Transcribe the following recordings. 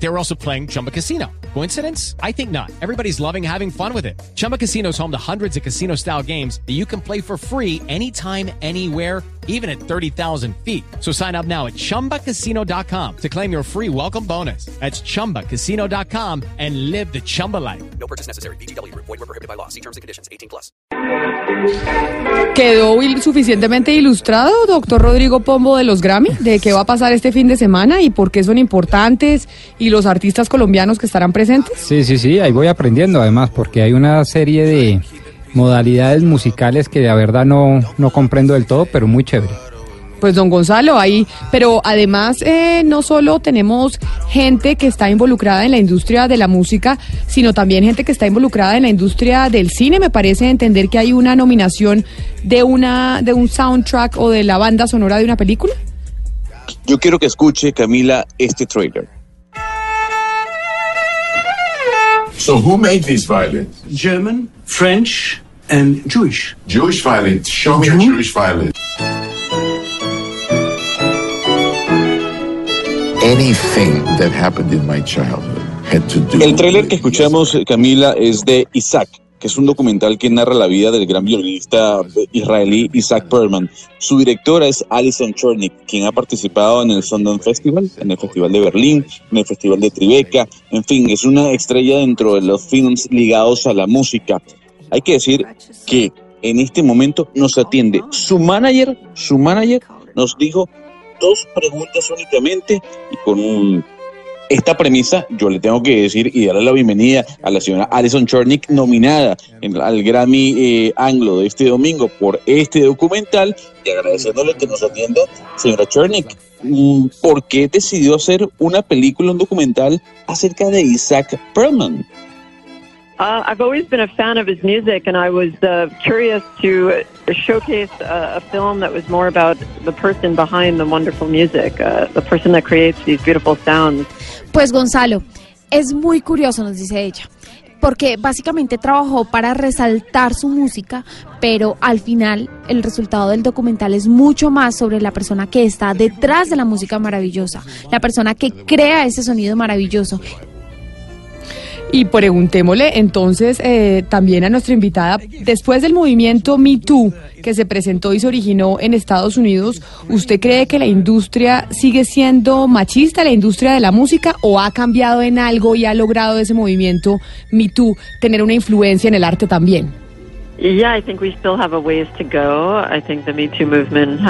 They were also playing Chumba Casino. Coincidence? I think not. Everybody's loving having fun with it. Chumba Casino is home to hundreds of casino style games that you can play for free anytime, anywhere, even at 30,000 feet. So sign up now at chumbacasino.com to claim your free welcome bonus. That's chumbacasino.com and live the Chumba life. No purchase necessary. BGW. Void were prohibited by law. See terms and conditions. 18 plus. ¿Quedó suficientemente ilustrado, doctor Rodrigo Pombo, de los Grammy? ¿De qué va a pasar este fin de semana y por qué son importantes y los artistas colombianos que estarán presentes? Sí, sí, sí, ahí voy aprendiendo además, porque hay una serie de modalidades musicales que la verdad no, no comprendo del todo, pero muy chévere. Pues don Gonzalo, ahí, pero además eh, no solo tenemos gente que está involucrada en la industria de la música, sino también gente que está involucrada en la industria del cine. Me parece entender que hay una nominación de una de un soundtrack o de la banda sonora de una película. Yo quiero que escuche, Camila, este trailer. So who made these violins? German, French, and Jewish. Jewish violins. Show me a Jewish violin. Anything that happened in my childhood had to do. El tráiler que escuchamos, Camila, es de Isaac, que es un documental que narra la vida del gran violinista israelí Isaac Perlman. Su directora es Alison Chornick, quien ha participado en el Sundance Festival, en el Festival de Berlín, en el Festival de Tribeca. En fin, es una estrella dentro de los films ligados a la música. Hay que decir que en este momento nos atiende su manager, su manager nos dijo dos preguntas únicamente y con un esta premisa, yo le tengo que decir y darle la bienvenida a la señora Alison Chornick, nominada en- al Grammy eh, Anglo de este domingo por este documental, y agradeciéndole que nos atienda, señora Chornick. mm, ¿Por qué decidió hacer una película, un documental acerca de Isaac Perlman? Uh, I've always been a fan of his music, and I was uh, curious to showcase uh, a film that was more about the person behind the wonderful music, uh, the person that creates these beautiful sounds. Pues Gonzalo, es muy curioso, nos dice ella, porque básicamente trabajó para resaltar su música, pero al final el resultado del documental es mucho más sobre la persona que está detrás de la música maravillosa, la persona que crea ese sonido maravilloso. Y preguntémosle entonces eh, también a nuestra invitada, después del movimiento Me Too que se presentó y se originó en Estados Unidos, ¿usted cree que la industria sigue siendo machista, la industria de la música, o ha cambiado en algo y ha logrado ese movimiento Me Too tener una influencia en el arte también? Yeah, I think we still have a ways to go. I think Me Too movement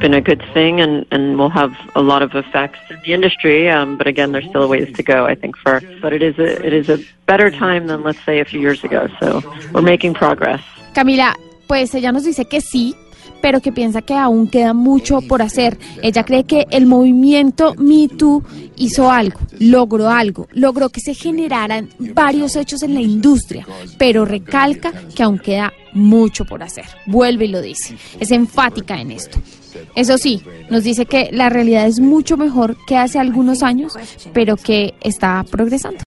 been a good thing and, and will have a lot of effects in the industry. Um, but again, there's still ways to go. I think for, but it is a it is a better time than let's say a few years ago. So we're making progress. Camila, pues ella nos dice que sí, pero que piensa que aún queda mucho por hacer. Ella cree que el movimiento Me Too hizo algo, logró algo, logró que se generaran varios hechos en la industria, pero recalca que aún queda mucho por hacer. Vuelve y lo dice. Es enfática en esto. Eso sí, nos dice que la realidad es mucho mejor que hace algunos años, pero que está progresando.